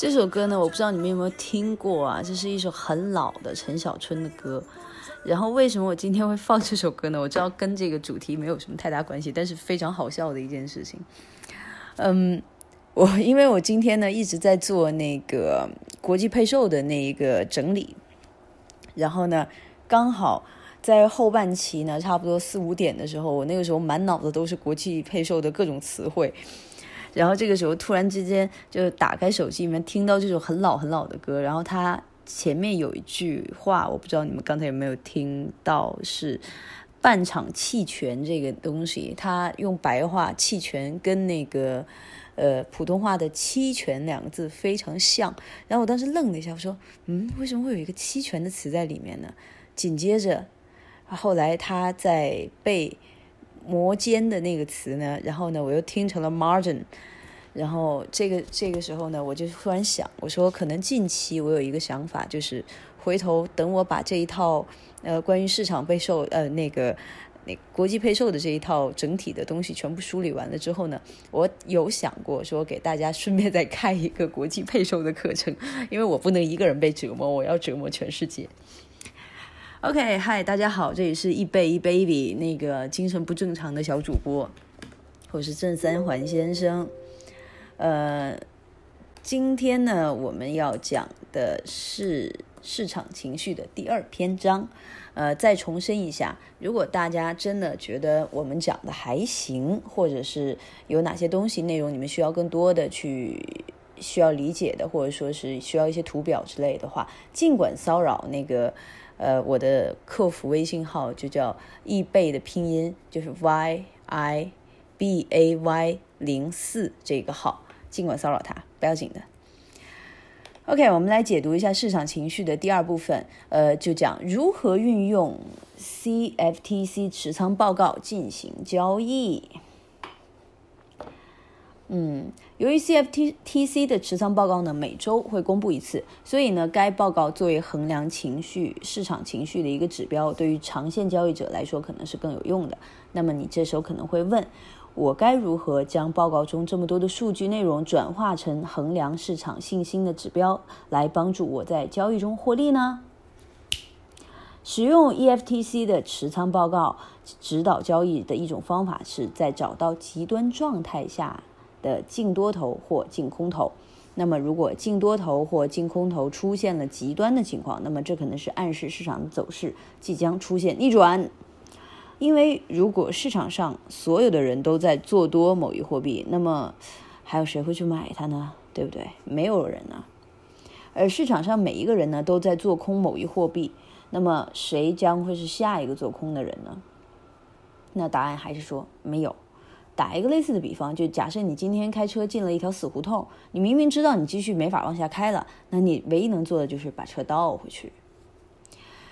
这首歌呢，我不知道你们有没有听过啊？这是一首很老的陈小春的歌。然后为什么我今天会放这首歌呢？我知道跟这个主题没有什么太大关系，但是非常好笑的一件事情。嗯，我因为我今天呢一直在做那个国际配售的那一个整理，然后呢刚好在后半期呢，差不多四五点的时候，我那个时候满脑子都是国际配售的各种词汇。然后这个时候突然之间就打开手机里面听到这首很老很老的歌，然后它前面有一句话，我不知道你们刚才有没有听到，是半场弃权这个东西，它用白话弃权跟那个呃普通话的期权两个字非常像，然后我当时愣了一下，我说嗯，为什么会有一个期权的词在里面呢？紧接着后来他在背。摩肩的那个词呢，然后呢，我又听成了 margin，然后这个这个时候呢，我就突然想，我说可能近期我有一个想法，就是回头等我把这一套呃关于市场配售呃那个那国际配售的这一套整体的东西全部梳理完了之后呢，我有想过说给大家顺便再开一个国际配售的课程，因为我不能一个人被折磨，我要折磨全世界。OK，嗨，大家好，这里是一贝一 baby 那个精神不正常的小主播，我是郑三环先生。呃，今天呢，我们要讲的是市场情绪的第二篇章。呃，再重申一下，如果大家真的觉得我们讲的还行，或者是有哪些东西内容你们需要更多的去需要理解的，或者说是需要一些图表之类的话，尽管骚扰那个。呃，我的客服微信号就叫易贝的拼音，就是 y i b a y 零四这个号，尽管骚扰他，不要紧的。OK，我们来解读一下市场情绪的第二部分，呃，就讲如何运用 CFTC 持仓报告进行交易。嗯，由于 CFTC 的持仓报告呢每周会公布一次，所以呢该报告作为衡量情绪、市场情绪的一个指标，对于长线交易者来说可能是更有用的。那么你这时候可能会问，我该如何将报告中这么多的数据内容转化成衡量市场信心的指标，来帮助我在交易中获利呢？使用 EFTC 的持仓报告指导交易的一种方法，是在找到极端状态下。的净多头或净空头，那么如果净多头或净空头出现了极端的情况，那么这可能是暗示市场的走势即将出现逆转。因为如果市场上所有的人都在做多某一货币，那么还有谁会去买它呢？对不对？没有人啊。而市场上每一个人呢都在做空某一货币，那么谁将会是下一个做空的人呢？那答案还是说没有。打一个类似的比方，就假设你今天开车进了一条死胡同，你明明知道你继续没法往下开了，那你唯一能做的就是把车倒回去。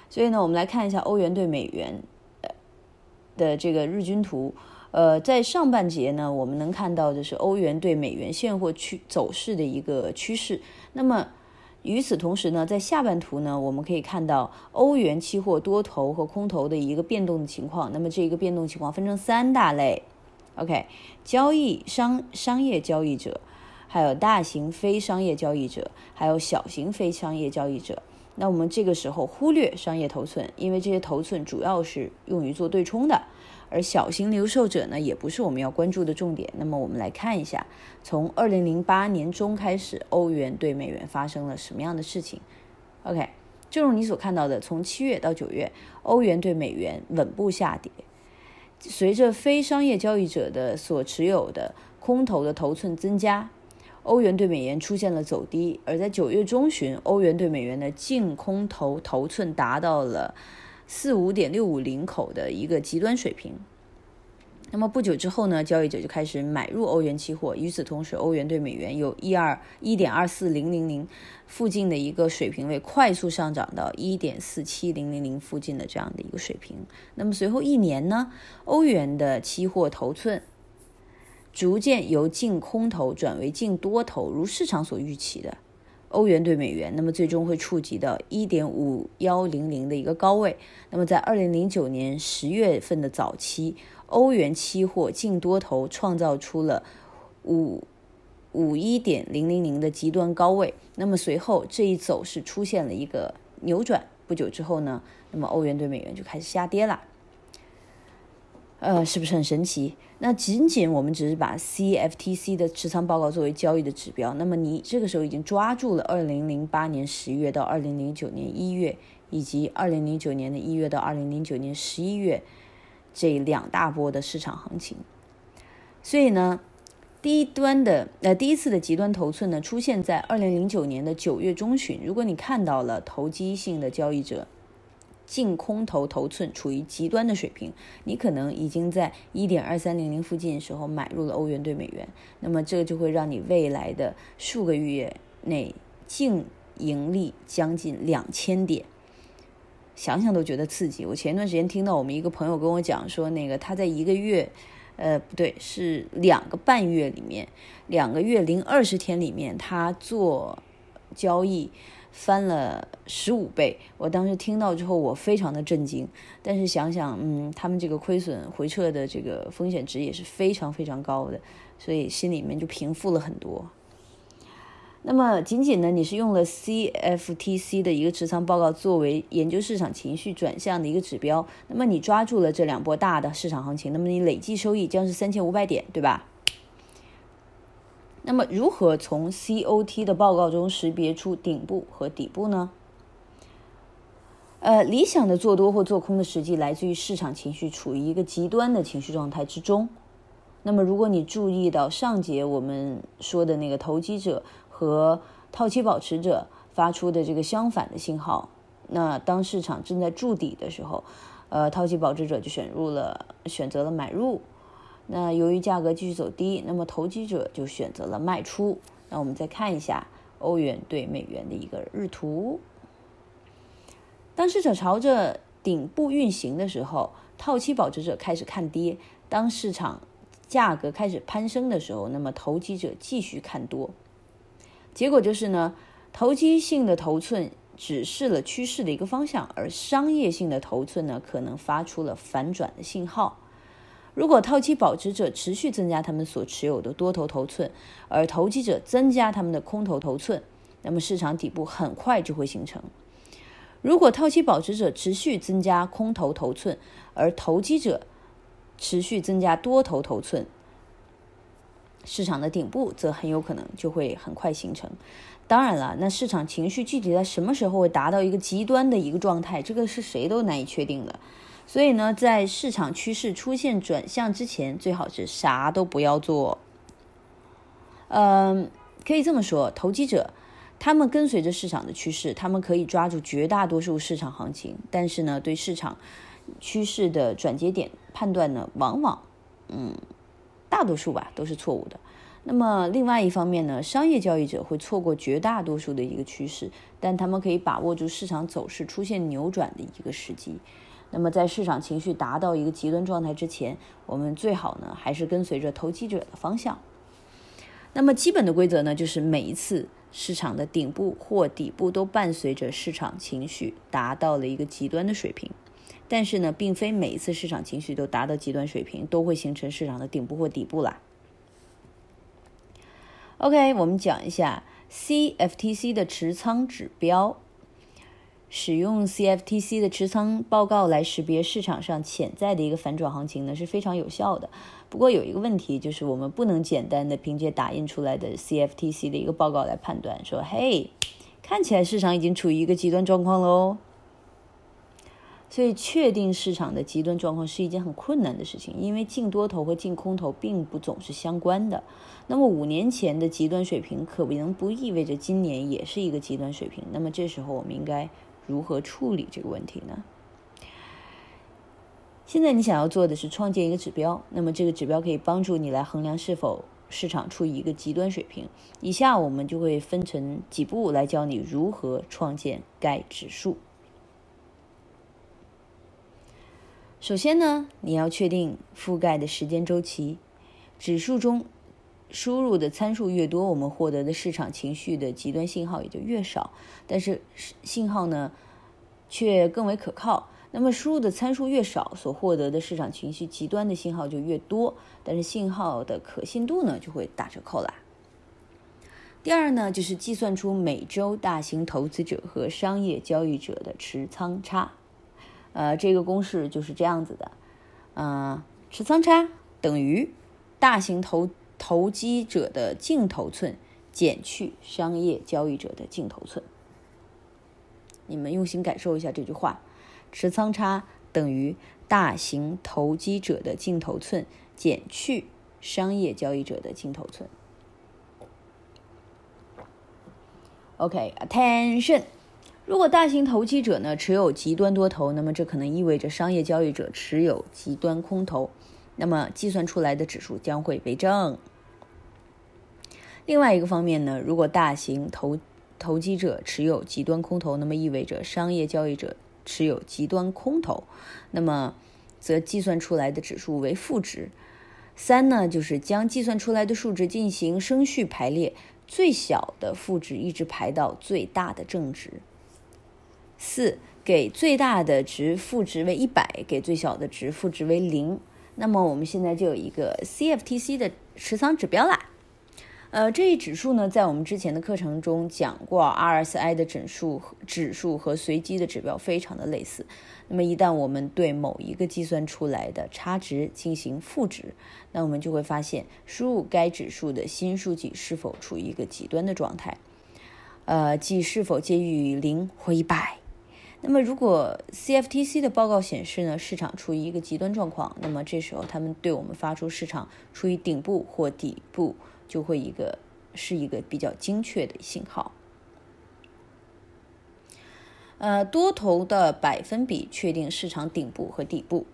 所以呢，我们来看一下欧元对美元呃的这个日均图。呃，在上半节呢，我们能看到的是欧元对美元现货趋走势的一个趋势。那么与此同时呢，在下半图呢，我们可以看到欧元期货多头和空头的一个变动的情况。那么这一个变动情况分成三大类。OK，交易商商业交易者，还有大型非商业交易者，还有小型非商业交易者。那我们这个时候忽略商业头寸，因为这些头寸主要是用于做对冲的，而小型零售者呢，也不是我们要关注的重点。那么我们来看一下，从二零零八年中开始，欧元对美元发生了什么样的事情？OK，正如你所看到的，从七月到九月，欧元对美元稳步下跌。随着非商业交易者的所持有的空头的头寸增加，欧元对美元出现了走低。而在九月中旬，欧元对美元的净空头头寸达到了四五点六五零口的一个极端水平。那么不久之后呢，交易者就开始买入欧元期货。与此同时，欧元对美元有一二一点二四零零零附近的一个水平位快速上涨到一点四七零零零附近的这样的一个水平。那么随后一年呢，欧元的期货头寸逐渐由净空头转为净多头，如市场所预期的，欧元对美元那么最终会触及到一点五幺零零的一个高位。那么在二零零九年十月份的早期。欧元期货净多头创造出了五五一点零零零的极端高位，那么随后这一走势出现了一个扭转，不久之后呢，那么欧元对美元就开始下跌了。呃，是不是很神奇？那仅仅我们只是把 CFTC 的持仓报告作为交易的指标，那么你这个时候已经抓住了2008年十月到2009年一月，以及2009年的一月到2009年十一月这两大波的市场行情。所以呢，第一端的呃第一次的极端头寸呢，出现在2009年的九月中旬。如果你看到了投机性的交易者。净空头头寸处于极端的水平，你可能已经在一点二三零零附近的时候买入了欧元兑美元，那么这个就会让你未来的数个月内净盈利将近两千点，想想都觉得刺激。我前段时间听到我们一个朋友跟我讲说，那个他在一个月，呃，不对，是两个半月里面，两个月零二十天里面，他做交易。翻了十五倍，我当时听到之后，我非常的震惊。但是想想，嗯，他们这个亏损回撤的这个风险值也是非常非常高的，所以心里面就平复了很多。那么，仅仅呢，你是用了 CFTC 的一个持仓报告作为研究市场情绪转向的一个指标，那么你抓住了这两波大的市场行情，那么你累计收益将是三千五百点，对吧？那么，如何从 COT 的报告中识别出顶部和底部呢？呃，理想的做多或做空的时机来自于市场情绪处于一个极端的情绪状态之中。那么，如果你注意到上节我们说的那个投机者和套期保持者发出的这个相反的信号，那当市场正在筑底的时候，呃，套期保持者就选入了选择了买入。那由于价格继续走低，那么投机者就选择了卖出。那我们再看一下欧元对美元的一个日图。当市场朝着顶部运行的时候，套期保持者开始看跌；当市场价格开始攀升的时候，那么投机者继续看多。结果就是呢，投机性的头寸指示了趋势的一个方向，而商业性的头寸呢，可能发出了反转的信号。如果套期保持者持续增加他们所持有的多头头寸，而投机者增加他们的空头头寸，那么市场底部很快就会形成。如果套期保持者持续增加空头头寸，而投机者持续增加多头头寸，市场的顶部则很有可能就会很快形成。当然了，那市场情绪具体在什么时候会达到一个极端的一个状态，这个是谁都难以确定的。所以呢，在市场趋势出现转向之前，最好是啥都不要做。嗯，可以这么说，投机者他们跟随着市场的趋势，他们可以抓住绝大多数市场行情，但是呢，对市场趋势的转折点判断呢，往往嗯，大多数吧都是错误的。那么另外一方面呢，商业交易者会错过绝大多数的一个趋势，但他们可以把握住市场走势出现扭转的一个时机。那么，在市场情绪达到一个极端状态之前，我们最好呢还是跟随着投机者的方向。那么，基本的规则呢，就是每一次市场的顶部或底部都伴随着市场情绪达到了一个极端的水平。但是呢，并非每一次市场情绪都达到极端水平都会形成市场的顶部或底部啦。OK，我们讲一下 CFTC 的持仓指标。使用 CFTC 的持仓报告来识别市场上潜在的一个反转行情呢是非常有效的。不过有一个问题，就是我们不能简单的凭借打印出来的 CFTC 的一个报告来判断，说嘿，看起来市场已经处于一个极端状况喽。所以确定市场的极端状况是一件很困难的事情，因为净多头和净空头并不总是相关的。那么五年前的极端水平可不能不意味着今年也是一个极端水平。那么这时候我们应该。如何处理这个问题呢？现在你想要做的是创建一个指标，那么这个指标可以帮助你来衡量是否市场处于一个极端水平。以下我们就会分成几步来教你如何创建该指数。首先呢，你要确定覆盖的时间周期，指数中。输入的参数越多，我们获得的市场情绪的极端信号也就越少。但是信号呢，却更为可靠。那么输入的参数越少，所获得的市场情绪极端的信号就越多，但是信号的可信度呢就会打折扣啦。第二呢，就是计算出每周大型投资者和商业交易者的持仓差。呃，这个公式就是这样子的，嗯，持仓差等于大型投投机者的净头寸减去商业交易者的净头寸。你们用心感受一下这句话：持仓差等于大型投机者的净头寸减去商业交易者的净头寸。OK，attention。如果大型投机者呢持有极端多头，那么这可能意味着商业交易者持有极端空头，那么计算出来的指数将会为正。另外一个方面呢，如果大型投投机者持有极端空头，那么意味着商业交易者持有极端空头，那么则计算出来的指数为负值。三呢，就是将计算出来的数值进行升序排列。最小的负值一直排到最大的正值。四，给最大的值负值为一百，给最小的值负值为零。那么我们现在就有一个 CFTC 的持仓指标啦。呃，这一指数呢，在我们之前的课程中讲过，RSI 的整数指数和随机的指标非常的类似。那么一旦我们对某一个计算出来的差值进行赋值，那我们就会发现输入该指数的新数据是否处于一个极端的状态，呃，即是否介于零或一百。那么如果 CFTC 的报告显示呢，市场处于一个极端状况，那么这时候他们对我们发出市场处于顶部或底部。就会一个是一个比较精确的信号。呃，多头的百分比确定市场顶部和底部。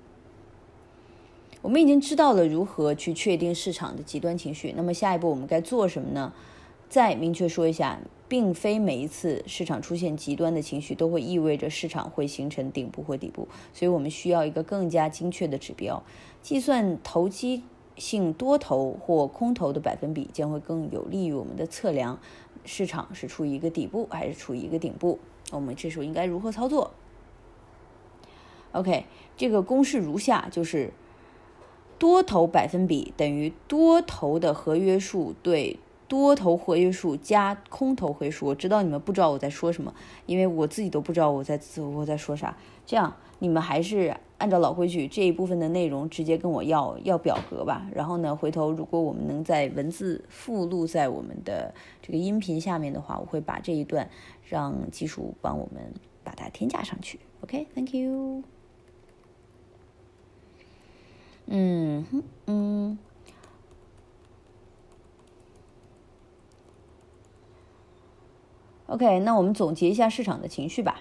我们已经知道了如何去确定市场的极端情绪，那么下一步我们该做什么呢？再明确说一下，并非每一次市场出现极端的情绪都会意味着市场会形成顶部或底部，所以我们需要一个更加精确的指标，计算投机。性多头或空头的百分比将会更有利于我们的测量市场是处于一个底部还是处于一个顶部。我们这时候应该如何操作？OK，这个公式如下：就是多头百分比等于多头的合约数对多头活跃数加空头回数。我知道你们不知道我在说什么，因为我自己都不知道我在我在说啥。这样。你们还是按照老规矩，这一部分的内容直接跟我要要表格吧。然后呢，回头如果我们能在文字附录在我们的这个音频下面的话，我会把这一段让技术帮我们把它添加上去。OK，Thank you。嗯哼嗯。OK，那我们总结一下市场的情绪吧。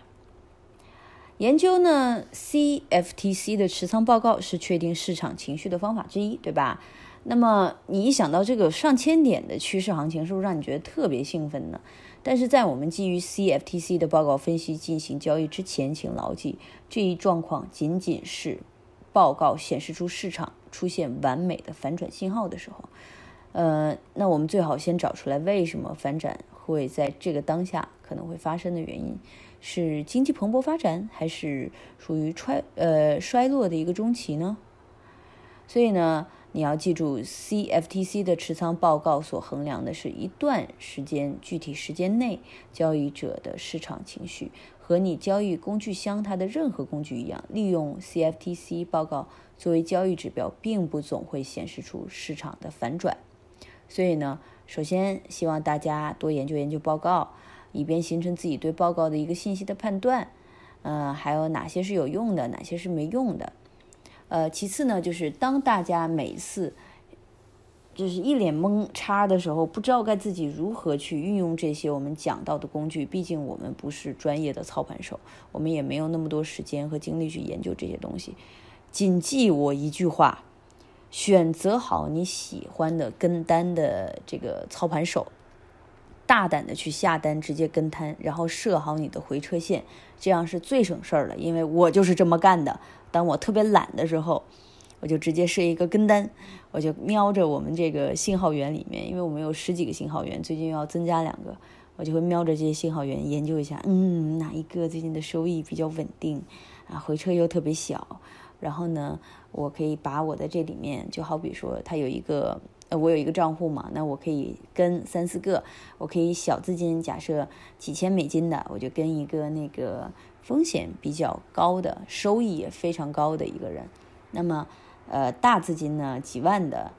研究呢，CFTC 的持仓报告是确定市场情绪的方法之一，对吧？那么你一想到这个上千点的趋势行情，是不是让你觉得特别兴奋呢？但是在我们基于 CFTC 的报告分析进行交易之前，请牢记，这一状况仅仅是报告显示出市场出现完美的反转信号的时候。呃，那我们最好先找出来为什么反转会在这个当下可能会发生的原因。是经济蓬勃发展，还是属于衰呃衰落的一个中期呢？所以呢，你要记住，CFTC 的持仓报告所衡量的是一段时间具体时间内交易者的市场情绪，和你交易工具箱它的任何工具一样，利用 CFTC 报告作为交易指标，并不总会显示出市场的反转。所以呢，首先希望大家多研究研究报告。以便形成自己对报告的一个信息的判断，呃，还有哪些是有用的，哪些是没用的，呃，其次呢，就是当大家每次就是一脸懵叉的时候，不知道该自己如何去运用这些我们讲到的工具，毕竟我们不是专业的操盘手，我们也没有那么多时间和精力去研究这些东西。谨记我一句话：选择好你喜欢的跟单的这个操盘手。大胆的去下单，直接跟摊，然后设好你的回车线，这样是最省事儿的。因为我就是这么干的。当我特别懒的时候，我就直接设一个跟单，我就瞄着我们这个信号源里面，因为我们有十几个信号源，最近要增加两个，我就会瞄着这些信号源研究一下，嗯，哪一个最近的收益比较稳定，啊，回车又特别小，然后呢，我可以把我的这里面，就好比说它有一个。呃我有一个账户嘛，那我可以跟三四个，我可以小资金，假设几千美金的，我就跟一个那个风险比较高的、收益也非常高的一个人。那么，呃，大资金呢，几万的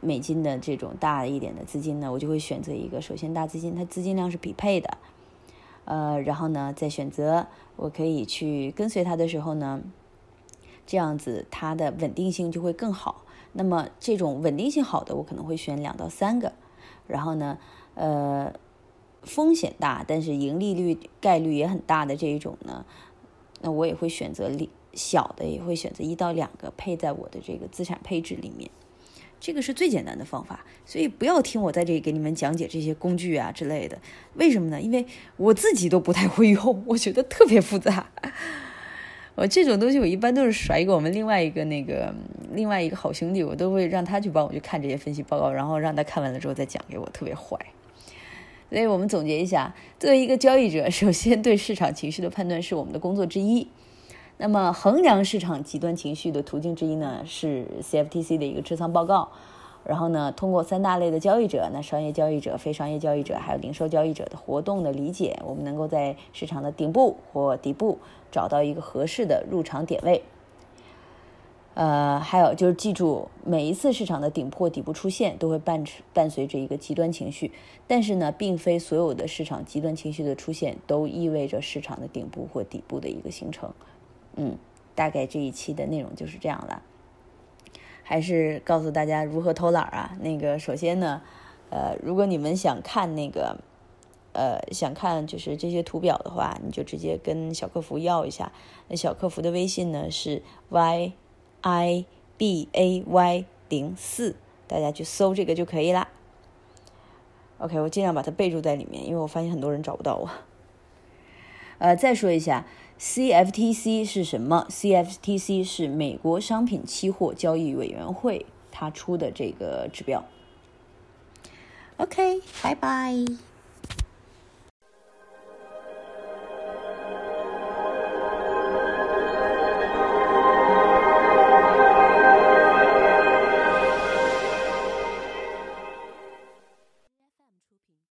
美金的这种大一点的资金呢，我就会选择一个，首先大资金它资金量是匹配的，呃，然后呢再选择我可以去跟随它的时候呢，这样子它的稳定性就会更好。那么这种稳定性好的，我可能会选两到三个，然后呢，呃，风险大但是盈利率概率也很大的这一种呢，那我也会选择小的，也会选择一到两个配在我的这个资产配置里面，这个是最简单的方法。所以不要听我在这里给你们讲解这些工具啊之类的，为什么呢？因为我自己都不太会用，我觉得特别复杂。我这种东西，我一般都是甩给我们另外一个那个另外一个好兄弟，我都会让他去帮我去看这些分析报告，然后让他看完了之后再讲给我，特别坏。所以我们总结一下，作为一个交易者，首先对市场情绪的判断是我们的工作之一。那么衡量市场极端情绪的途径之一呢，是 CFTC 的一个持仓报告。然后呢，通过三大类的交易者，那商业交易者、非商业交易者，还有零售交易者的活动的理解，我们能够在市场的顶部或底部找到一个合适的入场点位。呃，还有就是记住，每一次市场的顶破底部出现，都会伴伴随着一个极端情绪。但是呢，并非所有的市场极端情绪的出现都意味着市场的顶部或底部的一个形成。嗯，大概这一期的内容就是这样了。还是告诉大家如何偷懒啊？那个，首先呢，呃，如果你们想看那个，呃，想看就是这些图表的话，你就直接跟小客服要一下。那小客服的微信呢是 y i b a y 零四，大家去搜这个就可以啦。OK，我尽量把它备注在里面，因为我发现很多人找不到我。呃，再说一下。CFTC 是什么？CFTC 是美国商品期货交易委员会，它出的这个指标。OK，拜拜。